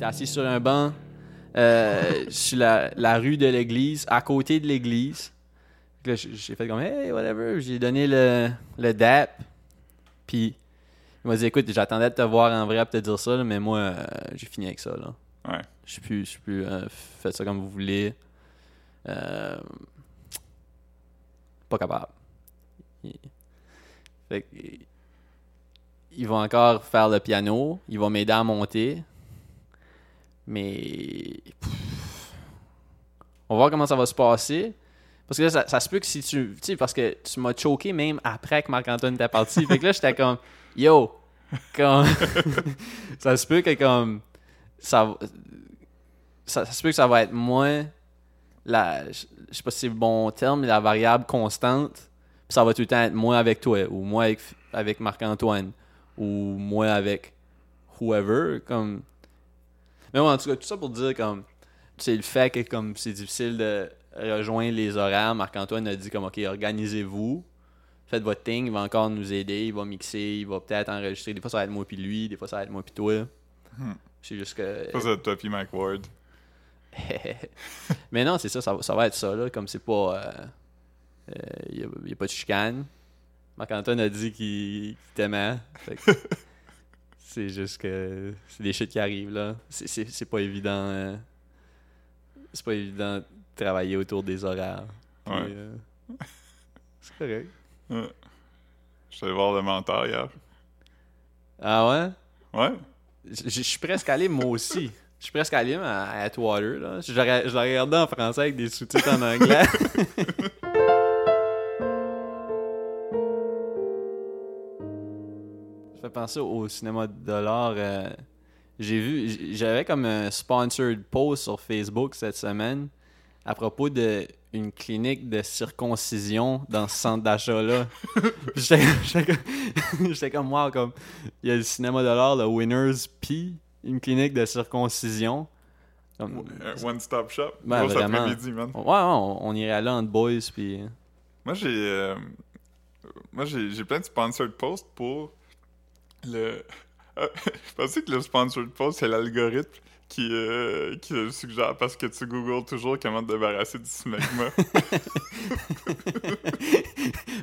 était assis sur un banc euh, sur la, la rue de l'église, à côté de l'église. J'ai fait comme, hey, whatever. J'ai donné le, le DAP. Puis, il m'a dit, écoute, j'attendais de te voir en vrai pour te dire ça, là, mais moi, euh, j'ai fini avec ça. Là. Ouais. Je suis plus, plus euh, faites ça comme vous voulez. Pas capable. Il- Fait que, ils vont encore faire le piano, ils vont m'aider à monter. Mais pff, on va voir comment ça va se passer. Parce que là, ça, ça se peut que si tu. Tu sais, parce que tu m'as choqué même après que Marc-Antoine était parti. fait que là, j'étais comme Yo! Comme. ça se peut que comme. Ça, va- ça, ça se peut que ça va être moins. La, je je sais pas si c'est le bon terme, mais la variable constante. Puis ça va tout le temps être moi avec toi, ou moi avec, avec Marc-Antoine, ou moi avec whoever. Comme... Mais ouais, en tout cas, tout ça pour dire comme. C'est le fait que comme c'est difficile de rejoindre les horaires. Marc-Antoine a dit comme ok, organisez-vous. Faites votre thing, il va encore nous aider, il va mixer, il va peut-être enregistrer. Des fois ça va être moi puis lui, des fois ça va être moi puis toi. Hmm. C'est juste que. Ça, c'est toi puis Mike Ward. Mais non, c'est ça, ça, va- ça va être ça, là. Comme c'est pas. Il n'y a, y a pas de chicane. Marc-Antoine a dit qu'il qu'il t'aimait. C'est juste que. C'est des shit qui arrivent, là. C'est- pas évident. euh, c'est pas évident de travailler autour des horaires. Ouais. euh, c'est correct. Ouais. Je suis allé voir le mentor hier. Ah ouais? Ouais. Je je suis presque allé, moi aussi. Je suis presque allé à, Atwater, là. Je l'ai regardé en français avec des sous-titres en anglais. Ça fait penser au cinéma de dollars. euh, J'ai vu, j'avais comme un sponsored post sur Facebook cette semaine à propos de une clinique de circoncision dans ce centre d'achat-là. J'étais comme, comme, wow, comme, il y a le cinéma de l'art, le Winners, puis une clinique de circoncision. Comme- Un One-stop shop. Ben, Gros vraiment. après-midi, man. ouais, ouais, on, on irait là entre boys, puis... Moi, j'ai. euh, Moi, j'ai j'ai plein de sponsored posts pour le. Ah, je pensais que le sponsored post, c'est l'algorithme qui, euh, qui le suggère parce que tu googles toujours comment te débarrasser du smegma.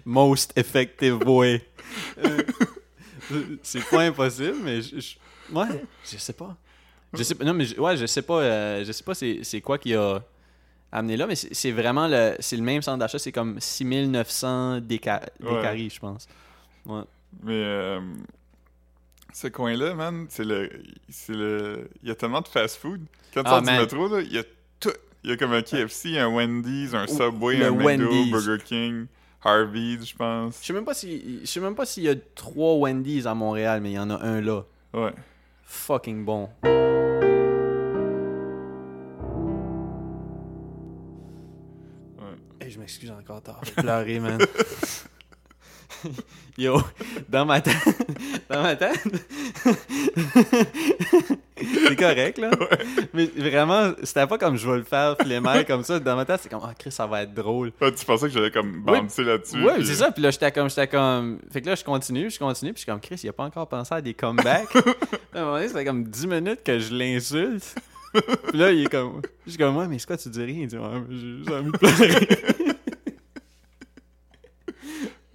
Most effective way. Euh, c'est pas impossible, mais je, je- ouais, je sais pas. Je sais pas. Non, mais je- ouais, je sais pas. euh, je sais pas c'est, c'est quoi qui a amené là, mais c'est, vraiment le, c'est le même centre d'achat. C'est comme 6900 déca, Ouais. décaries, je pense. Ouais. Mais euh, ce coin-là, man, c'est le. C'est le. Il y a tellement de fast-food. Quand tu Ah, sors du man. métro, là, il y a tout. Il y a comme un KFC, un Wendy's, un Subway, un McDo, Wendy's. Burger King, Harvey's, je pense. Je sais même pas si, je sais même pas s'il y a trois Wendy's à Montréal, mais il y en a un là. Ouais. Fucking bon. Ouais. Hey, je m'excuse encore, t'as pleurer, man. Yo, dans ma tête, dans ma tête, c'est correct, là. Mais vraiment, c'était pas comme je vais le faire flemmer comme ça. Dans ma tête, c'est comme, ah, Chris, ça va être drôle. Tu pensais que j'allais comme bouncer là-dessus. Ouais, puis- c'est ça. Puis là, j'étais comme, j'étais comme. Fait que là, je continue, je continue. Puis je suis comme, Chris, il a pas encore pensé à des comebacks. à un moment donné, c'était comme 10 minutes que je l'insulte. Puis là, il est comme. Je suis comme, ouais, mais c'est quoi, tu dis rien? Il dit, ouais, mais j'ai juste envie de pleurer.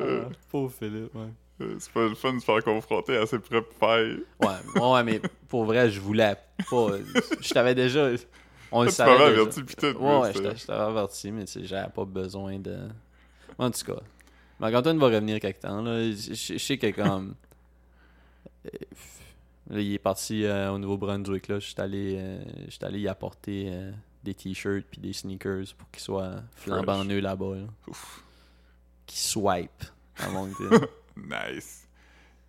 Ah, pauvre Philippe, ouais. Euh, C'est pas le fun de se faire confronter à ses propres failles. Ouais, ouais, mais pour vrai, je voulais pas. Je t'avais déjà. On le Tu savait. déjà. averti, pis tout, Ouais, ouais, je t'avais averti, mais tu sais, j'avais pas besoin de. En tout cas, Marc-Antoine va revenir quelque temps. Là. Je, sais que comme. euh, Là, il est parti euh, au Nouveau-Brunswick. Là. Je suis allé, euh, allé y apporter euh, des t-shirts puis des sneakers pour qu'il soit flambant neuf là-bas. Là. Ouf. Qu'il swipe à Moncton. Nice.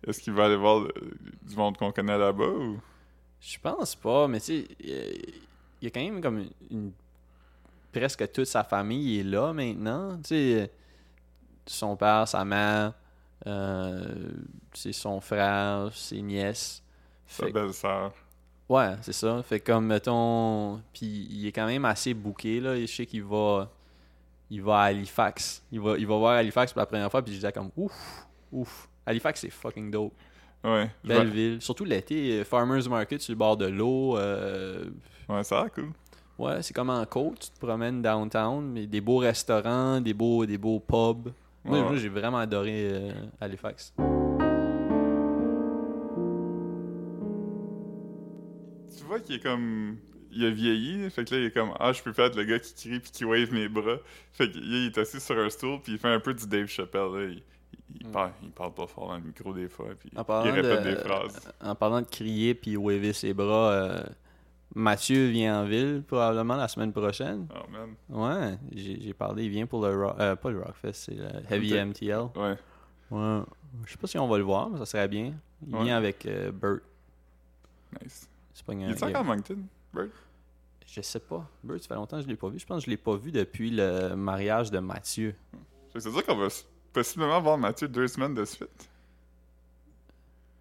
Est-ce qu'il va aller voir le- du monde qu'on connaît là-bas ou? Je pense pas, mais tu sais, il y a- quand même comme une, une- presque toute sa famille est là maintenant. Tu sais, son père, sa mère, euh, c'est son frère, ses nièces. Sa belle-sœur. ouais, c'est ça. Fait comme mettons, puis il est quand même assez bouqué là. Je sais qu'il va, il va à Halifax. Il va, il va voir Halifax pour la première fois, puis je disais comme ouf, ouf. Halifax c'est fucking dope. Ouais. Belle ville. Surtout l'été, Farmers Market sur le bord de l'eau. euh, Ouais, ça a cool. Ouais, c'est comme en côte, tu te promènes downtown, mais des beaux restaurants, des beaux, des beaux pubs. Moi, Ouais, j'ai vraiment adoré euh, Halifax. Tu vois qu'il est comme. Il a vieilli, fait que là, il est comme Ah, je peux pas être le gars qui crie puis qui wave mes bras. Fait que là, il est assis sur un stool puis il fait un peu du Dave Chappelle. Là. Il, il, Mm. parle, il parle pas fort dans le micro des fois, puis il répète de, des phrases. en parlant de crier puis waver ses bras, euh, Mathieu vient en ville probablement la semaine prochaine. Oh man. Ouais, j'ai parlé, il vient pour le Rock, euh, pas le Rockfest, c'est le Heavy. MTL. Ouais. Ouais, je sais pas si on va le voir, mais ça serait bien. Il Ouais. vient avec euh, Bert. Nice. C'est pas Il est encore à Moncton? Bert? Je sais pas. Bert, ça fait longtemps que je l'ai pas vu. Je pense que je l'ai pas vu depuis le mariage de Mathieu. Fait que Ça qu'on va possiblement voir Mathieu deux semaines de suite.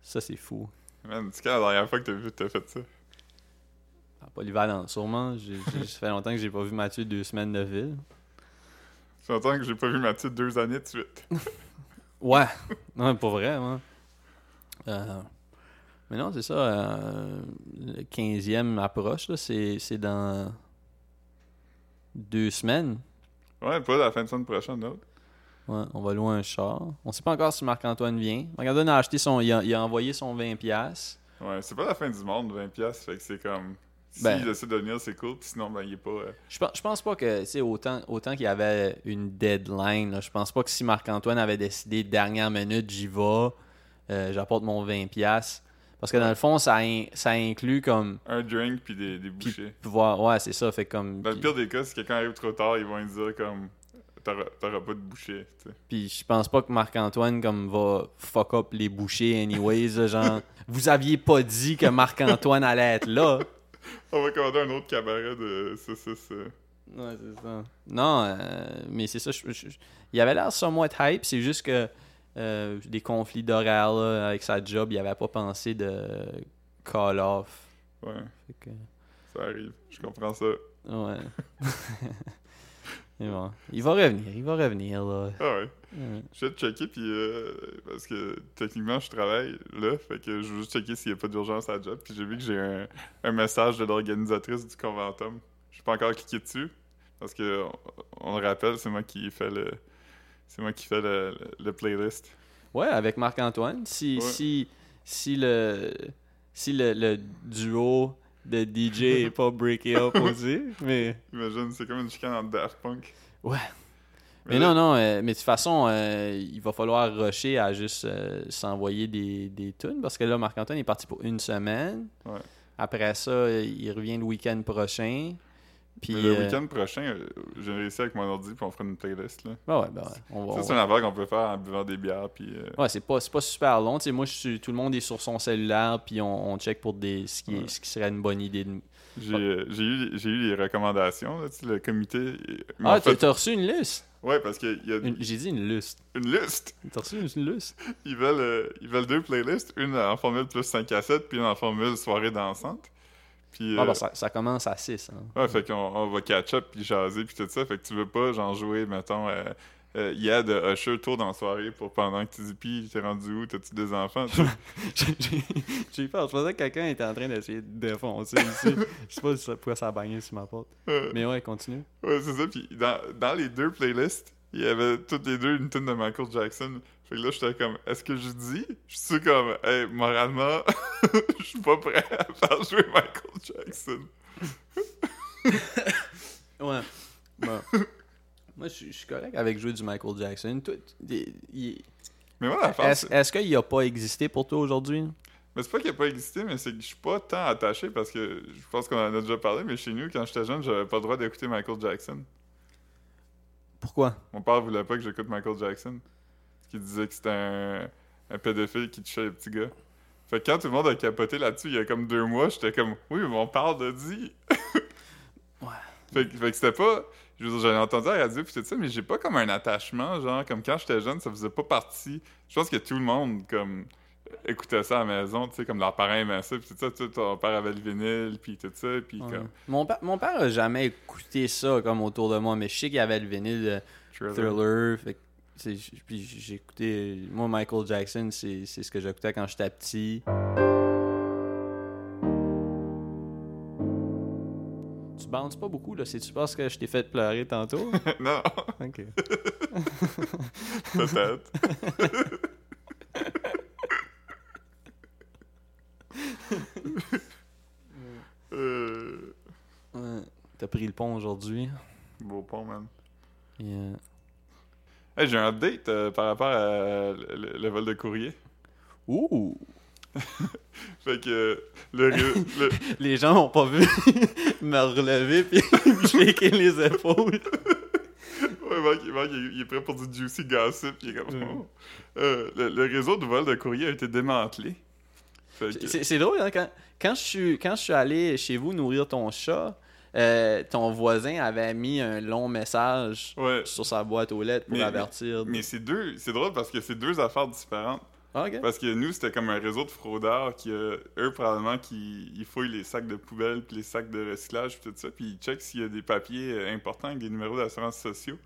Ça, c'est fou. Man, c'est quand la dernière fois que t'as vu t'as fait ça? Ah, Polyvalent, sûrement. J'ai- j'ai- Ça fait longtemps que j'ai pas vu Mathieu deux semaines de ville. Ça fait longtemps que j'ai pas vu Mathieu deux années de suite. Ouais. Non, pas vrai, moi. Euh, mais non, c'est ça. euh, le 15e approche, là, c'est c'est dans deux semaines. Ouais, pas la fin de semaine prochaine, non? Ouais, on va louer un char. On sait pas encore si Marc-Antoine vient. Marc-Antoine a acheté son. Il a, il a envoyé son 20$. Ouais, c'est pas la fin du monde, 20$, piastres, fait que c'est comme. S'il Ben. essaie de venir, c'est cool, puis sinon, ben, il est pas. euh, Je pense, je pense pas que, tu autant, autant qu'il y avait une deadline, là, je pense pas que si Marc-Antoine avait décidé dernière minute, j'y vais, euh, j'apporte mon 20$. Parce que dans le fond, ça, in- ça inclut comme un drink puis des, des bouchées. Ouais, c'est ça. Fait comme. Dans le pire des cas, si quelqu'un arrive trop tard, ils vont lui dire comme. T'auras pas de bouchée, tu sais. Puis je pense pas que Marc-Antoine comme va fuck up les bouchées anyways. genre, vous aviez pas dit que Marc-Antoine allait être là. On va commander un autre cabaret de 6 euh. Ouais, c'est ça. Non, euh, mais c'est ça. je- je- je- il avait l'air somewhat hype. C'est juste que euh, des conflits d'horaire avec sa job, il avait pas pensé de call off. Ouais, que, ça arrive. Je comprends ça. ouais. Bon, il va revenir, il va revenir là. Ah ouais. Je vais te checker, puis. euh, parce que techniquement, je travaille là, fait que je veux juste checker s'il y a pas d'urgence à la job. Puis j'ai vu que j'ai un, un message de l'organisatrice du conventum. Je suis pas encore cliqué dessus. Parce que, on, on le rappelle, c'est moi qui fais le. C'est moi qui fais le, le- le playlist. Ouais, avec Marc-Antoine. Si, Ouais. si, si le si le, le duo de DJ est pas breaké up aussi. Mais, Imagine, c'est comme une chicane entre Daft Punk. Ouais. mais là- non, non, euh, mais de toute façon, euh, il va falloir rusher à juste euh, s'envoyer des, des tunes parce que là, Marc-Antoine est parti pour une semaine. Ouais. Après ça, il revient le week-end prochain. Puis, le euh, week-end prochain, euh, j'ai réussi avec mon ordi, puis on fera une playlist. Là. ben ouais, ben ouais. On va, Ça, on c'est une affaire qu'on peut faire en buvant des bières, puis. euh, Ouais, c'est pas, pas super long. Tu sais, moi, je suis, tout le monde est sur son cellulaire, puis on, on check pour des, ce, qui, Ouais. ce qui serait une bonne idée. De... J'ai euh, eu, eu les recommandations, là, le comité. m'ont Ah, t'as fait- reçu une liste? Ouais, parce y a Une- une, J'ai dit une liste. liste. T'as reçu une liste? Ils veulent, euh, ils veulent deux playlists, une en formule plus 5 à 7, puis une en formule soirée dansante. Puis, Ah, bah, ça, ça commence à 6. Hein. ouais, fait qu'on on va catch up, puis jaser, puis tout ça. Fait que tu veux pas, genre, jouer, mettons, euh, euh, Yad de Usher tour dans la soirée pour pendant que tu dis, puis t'es rendu où, t'as-tu des enfants? J'ai- peur. Je pensais que quelqu'un était en train d'essayer de défoncer ici. Je sais pas si ça, pourquoi ça a bagné sur ma porte. Euh, Mais ouais, continue. Ouais, c'est ça. Puis dans, dans les deux playlists, il y avait toutes les deux une tune de Michael Jackson. Fait que là, j'étais comme, est-ce que je dis? Je suis comme, hey, moralement, je suis pas prêt à faire jouer Michael Jackson. Ouais. Bon. Moi, je suis- correct avec jouer du Michael Jackson. Il- Mais moi, la Est-ce est-ce qu'il a pas existé pour toi aujourd'hui? mais c'est pas qu'il a pas existé, mais c'est que je suis pas tant attaché parce que je pense qu'on en a déjà parlé, mais chez nous, quand j'étais jeune, j'avais pas le droit d'écouter Michael Jackson. Pourquoi? Mon père voulait pas que j'écoute Michael Jackson. Parce qu'il disait que c'était un, un pédophile qui touchait les petits gars. Fait que quand tout le monde a capoté là-dessus, il y a comme deux mois, j'étais comme, oui, mais mon père l'a dit. Ouais. Fait, que- fait que c'était pas. Je veux dire, j'avais entendu à la radio pis tout ça, mais j'ai pas comme un attachement, genre, comme quand j'étais jeune, ça faisait pas partie. Je pense que tout le monde, comme, écoutait ça à la maison, tu sais, comme leurs parents aimaient ça, pis tout ça, tu sais, ton père avait le vinyle, pis tout ça, pis Ouais. comme. Mon, pa- mon père a jamais écouté ça comme autour de moi, mais je sais qu'il y avait le vinyle de Thriller. Thriller. fait puis j'ai écouté. Moi, Michael Jackson, c'est c'est ce que j'écoutais quand j'étais petit. Tu bounces pas beaucoup, là. C'est-tu parce que je t'ai fait pleurer tantôt? non, ok. peut-être. euh, Ouais. T'as pris le pont aujourd'hui. beau pont, man. Yeah. Hey, j'ai un update euh, par rapport à le, le- le vol de courrier. Ouh! Fait que euh, le, Les gens m'ont pas vu me relever puis me shaker les épaules. Ouais, Marc, Marc, il, il est prêt pour du juicy gossip. Il est comme, Mm. oh. Euh, le, le réseau de vol de courrier a été démantelé. Que- C'est c'est drôle, hein, quand, quand, je suis, quand je suis allé chez vous nourrir ton chat, euh, ton voisin avait mis un long message ouais, sur sa boîte aux lettres pour Mais- avertir. mais c'est deux, c'est drôle parce que c'est deux affaires différentes. Ah. Parce que nous, c'était comme un réseau de fraudeurs qui, euh, eux, probablement, qui ils fouillent les sacs de poubelle puis les sacs de recyclage puis tout ça, puis ils checkent s'il y a des papiers euh, importants avec des numéros d'assurance sociaux.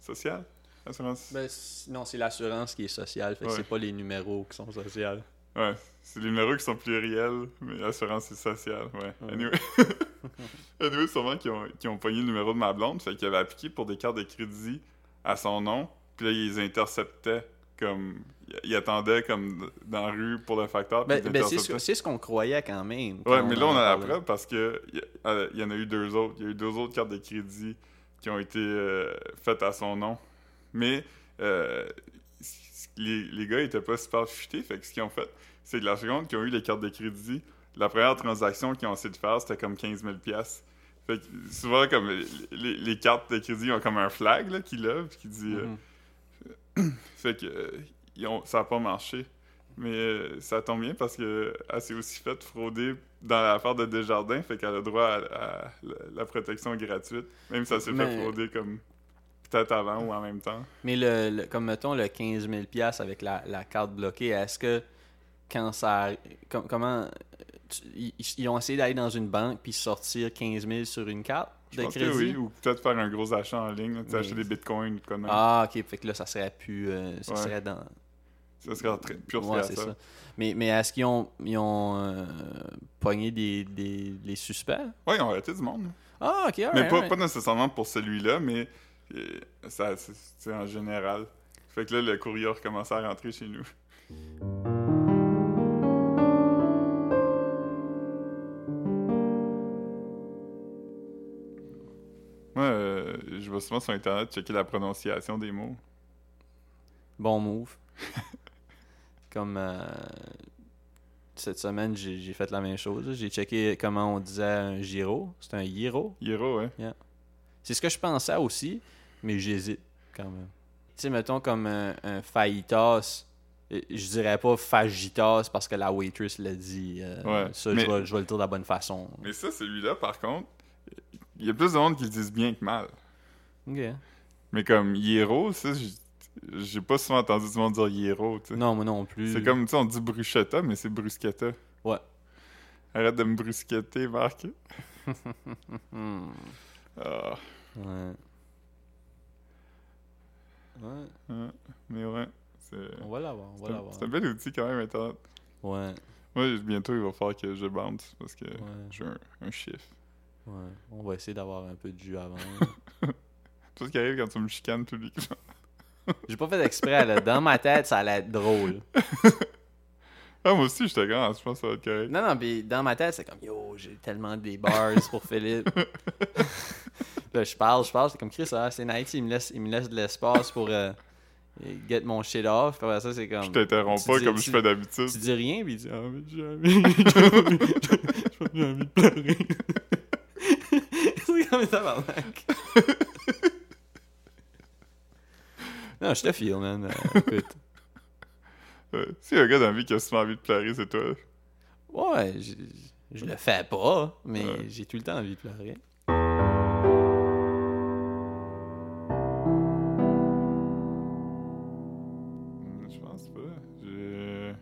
Sociale? Assurance? Ben, non, c'est l'assurance qui est sociale, fait que Ouais. c'est pas les numéros qui sont sociales. Ouais, c'est les numéros qui sont pluriels, mais l'assurance c'est social, ouais. Ouais. Anyway, anyway sûrement qui ont, qui ont pogné le numéro de ma blonde, fait qu'il avait appliqué pour des cartes de crédit à son nom, puis là, ils les interceptaient comme... Ils attendaient comme dans la rue pour le facteur, Ben, ils ben, c'est ce qu'on croyait quand même. Ouais, quand mais là, on a la preuve parce que il y, a- il y en a eu deux autres. Il y a eu deux autres cartes de crédit qui ont été euh, faites à son nom. Mais euh, les, les gars étaient pas super futés. Fait que ce qu'ils ont fait, c'est que la seconde qui ont eu les cartes de crédit, la première transaction qu'ils ont essayé de faire, c'était comme 15 000 pièces. Fait que souvent, comme les, les- cartes de crédit ont comme un flag là, qui lève, qui dit. euh, Mhm. fait que euh, ils ont- ça a pas marché. Mais euh, ça tombe bien parce que elle s'est aussi faite frauder dans l'affaire de Desjardins, fait qu'elle a droit à, à la, la protection gratuite. Même si ça s'est Mais- fait frauder comme peut-être avant ou en même temps. Mais le, le- comme mettons le 15 000 piastres avec la, la carte bloquée, est-ce que quand ça... com- comment... ils, ils ont essayé d'aller dans une banque puis sortir 15 000 sur une carte Je de pense crédit? que oui, ou peut-être faire un gros achat en ligne, tu acheter des bitcoins ou. Ah, ok. Fait que là, ça serait plus... euh, ça Ouais. serait dans... Ça serait très pur Ouais, c'est ça. Mais, mais est-ce qu'ils ont, ils ont euh, pogné des, des, les suspects? Ouais, ils ont arrêté du monde. Ah, ok, mais pas, pas nécessairement pour celui-là, mais euh, ça, c'est c'est en général. Fait que là, le courrier a recommencé à rentrer chez nous. Je vais souvent sur Internet checker la prononciation des mots. Bon move. Comme euh, cette semaine, j'ai fait la même chose. J'ai checké comment on disait un gyro. C'est un gyro. Hiro, ouais. C'est ce que je pensais aussi, mais j'hésite quand même. Tu sais, mettons comme un, un fajitas. euh, Je dirais pas fajitas parce que la waitress l'a dit. euh, Ouais, Ça, mais- je, vais, je vais le dire de la bonne façon. Mais ça, celui-là, par contre, il y a plus de monde qui le disent bien que mal. Ok. Mais comme Hiro, ça, j'ai pas souvent entendu du monde dire Hiro, tu sais. Non, moi non plus. C'est comme, tu sais, on dit bruschetta, mais c'est bruschetta. Ouais. Arrête de me brusqueter, Marc. Ah, Ouais. Ouais, mais ouais, c'est... on va l'avoir, on va C'est un- l'avoir. c'est un bel outil quand même, Internet. Ouais, Moi, bientôt, il va falloir que je bounce parce que ouais, j'ai un, un chiffre. ouais. On va essayer d'avoir un peu de jus avant. Tout ce qui arrive quand tu me chicanes publiquement. J'ai pas fait exprès, là. Dans ma tête, ça allait être drôle. Ah, moi aussi, j'étais grand, je pense que ça va être correct. Non, non, puis dans ma tête, c'est comme Yo, j'ai tellement des bars pour Philippe. là, je parle, je parle, c'est comme Chris, ah, c'est nice, il me laisse, il me laisse de l'espace pour euh, get mon shit off. Puis après ça, c'est comme. Je t'interromps pas dis- comme tu- je fais d'habitude. Tu dis rien, puis il dit Ah, mais j'ai envie, j'ai envie, de pleurer. c'est comme ça, tabarnak. Non, je te file, man. Euh, écoute. Y a un gars dans la vie qui a souvent envie de pleurer, c'est toi. Ouais, je, je le fais pas, mais Ouais. j'ai tout le temps envie de pleurer.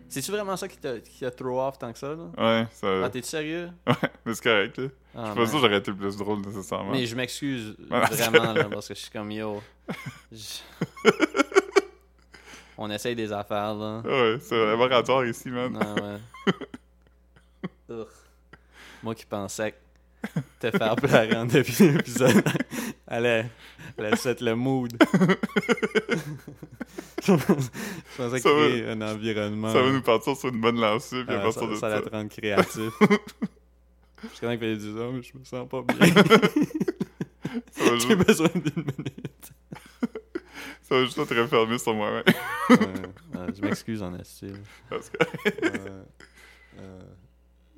C'est-tu vraiment ça qui t'a, qui t'a throw off tant que ça, là? Ouais, ça... Ah, t'es-tu sérieux? Ouais, mais c'est correct, là. Ah, je suis pas man. sûr que j'aurais été plus drôle, nécessairement. Mais je m'excuse vraiment, là, parce que je suis comme yo. Je- on essaye des affaires, là. Ouais, c'est un laboratoire ici, man. Ouais. Moi qui pensais que te faire pleurer en début d'épisode allait set le mood. je pensais Ça va- créer un environnement. Ça va nous partir sur une bonne lancée, puis à Ah, partir ça, de ça ça. allait te rendre créatif. Je connais qu'il fallait dire ça, mais je me sens pas bien. Va J'ai juste, besoin d'une minute. ça va juste te refermer sur moi-même. Ouais, ouais, je m'excuse en esti. Parce que. Euh,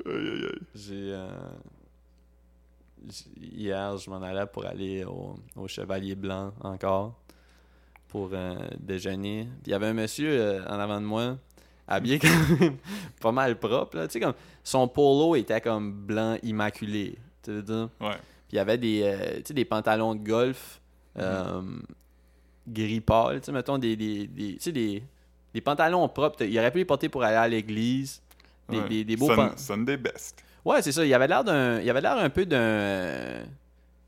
Aïe, aïe, aïe. J'ai. Hier, je m'en allais pour aller au, au Chevalier Blanc encore pour euh, déjeuner. Puis il y avait un monsieur euh, en avant de moi, habillé quand même pas mal propre. Là. Tu sais, comme son polo était comme blanc immaculé. Tu veux dire? Ouais. Puis il y avait des, euh, tu sais, des pantalons de golf euh, gris pâle. Tu sais, mettons des, des, des, tu sais, des, des pantalons propres. Il aurait pu les porter pour aller à l'église. Des, ouais. des, des beaux Sun- pan- Sunday best. Ouais, c'est ça. Il avait l'air d'un. Il avait l'air un peu d'un. euh,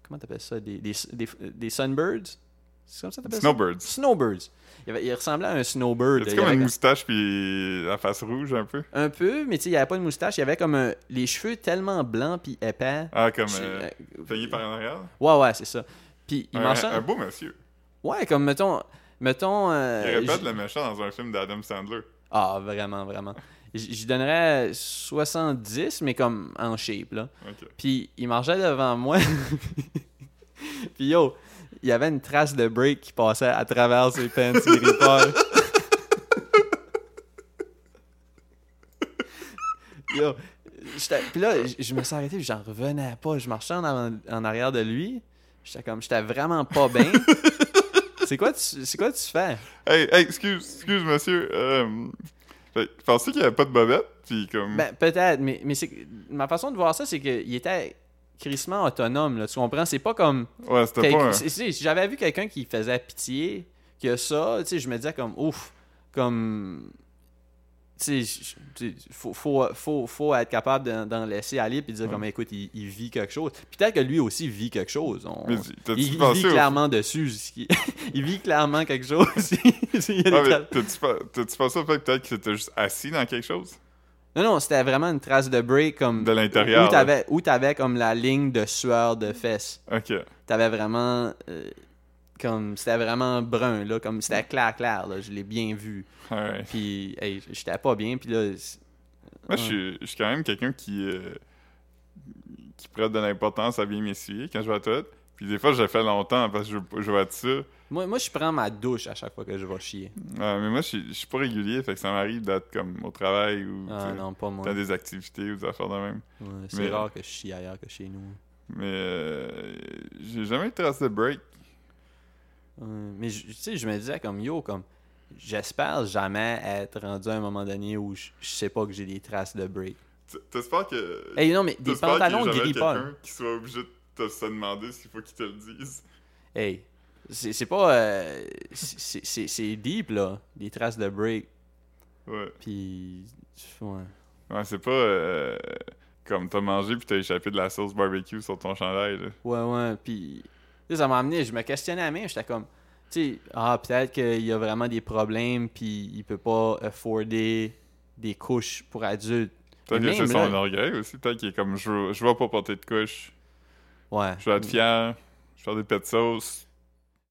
Comment t'appelles ça? Des, des, des, des Sunbirds? C'est comme ça t'appelles ça? Snowbirds. Snowbirds. Il, avait- il ressemblait à un snowbird. C'est Il comme avait une moustache puis la face rouge un peu? Un peu, mais tu sais, il avait pas de moustache. Il avait comme un- les cheveux tellement blancs puis épais. Ah, comme euh, euh, par en arrière. Ouais, ouais, c'est ça. Puis il un, un beau monsieur. Ouais, comme mettons. Mettons. euh, Il répète j- le méchant dans un film d'Adam Sandler. Ah, vraiment, vraiment. J'y donnerais 70, mais comme en shape, là. Puis il marchait devant moi. Puis yo, il y avait une trace de break qui passait à travers ses pants gris. Yo, puis là, je- me suis arrêté, j'en revenais pas. Je marchais en, avant- en arrière de lui. J'étais comme, j'étais vraiment pas bien. c'est quoi, tu- c'est quoi tu fais? Hey, hey, excuse, excuse, monsieur. Euh, fait, pensais qu'il n'y avait pas de bobette, puis comme. Ben, peut-être, mais, mais ma façon de voir ça, c'est qu'il était crissement autonome, là, tu comprends? C'est pas comme... ouais, c'était pas un. si j'avais vu quelqu'un qui faisait pitié, qui a ça, tu sais, je me disais comme ouf, comme sais, faut, faut, faut, faut être capable d'en- laisser aller puis dire comme écoute, il, il vit quelque chose. Puis Peut-être que lui aussi vit quelque chose. On- Mais t'as-tu il, il vit clairement dessus. il vit clairement quelque chose. Il t'as-tu pensé au fait que peut-être qu'il était juste assis dans quelque chose? Non, non, c'était vraiment une trace de break comme De l'intérieur, Où t'avais, où t'avais comme la ligne de sueur de fesses. Ok. T'avais vraiment euh, comme c'était vraiment brun là, comme c'était clair clair là, je l'ai bien vu. Puis hey, j'étais pas bien puis là Moi, je suis- je suis quand même quelqu'un qui, euh, qui prête de l'importance à bien m'essuyer quand je vais à la. Puis des fois, je le fais longtemps parce que je, je vais être ça. moi, moi je prends ma douche à chaque fois que je vais chier. Ouais, mais moi, je suis, je suis pas régulier, fait que ça m'arrive d'être comme au travail ou Ah tu sais, non, pas moi. dans des activités ou des affaires de même. Ouais, c'est Mais- rare que je chie ailleurs que chez nous. Mais euh, j'ai jamais eu de trace de break. Mais tu sais, je me disais comme yo comme j'espère jamais être rendu à un moment donné où je, je sais pas que j'ai des traces de break. T'espères que. Hey non mais des pantalons gris pâle. qui soit obligé de te se demander s'il faut qu'il te le dise. Hey, c'est pas euh, c'est- deep là, des traces de break. Ouais. Puis ouais. Ouais, c'est pas euh, comme t'as mangé puis t'as échappé de la sauce barbecue sur ton chandail. Là. Ouais, ouais. Puis sais, ça m'a amené, je me questionnais à même, j'étais comme, tu sais, ah, peut-être qu'il y a vraiment des problèmes, puis il peut pas afforder des couches pour adultes. Peut-être que c'est son là- orgueil aussi. Peut-être qu'il est comme je veux, je veux pas porter de couche. Ouais. Je veux être fier. Je vais faire des pets de sauce.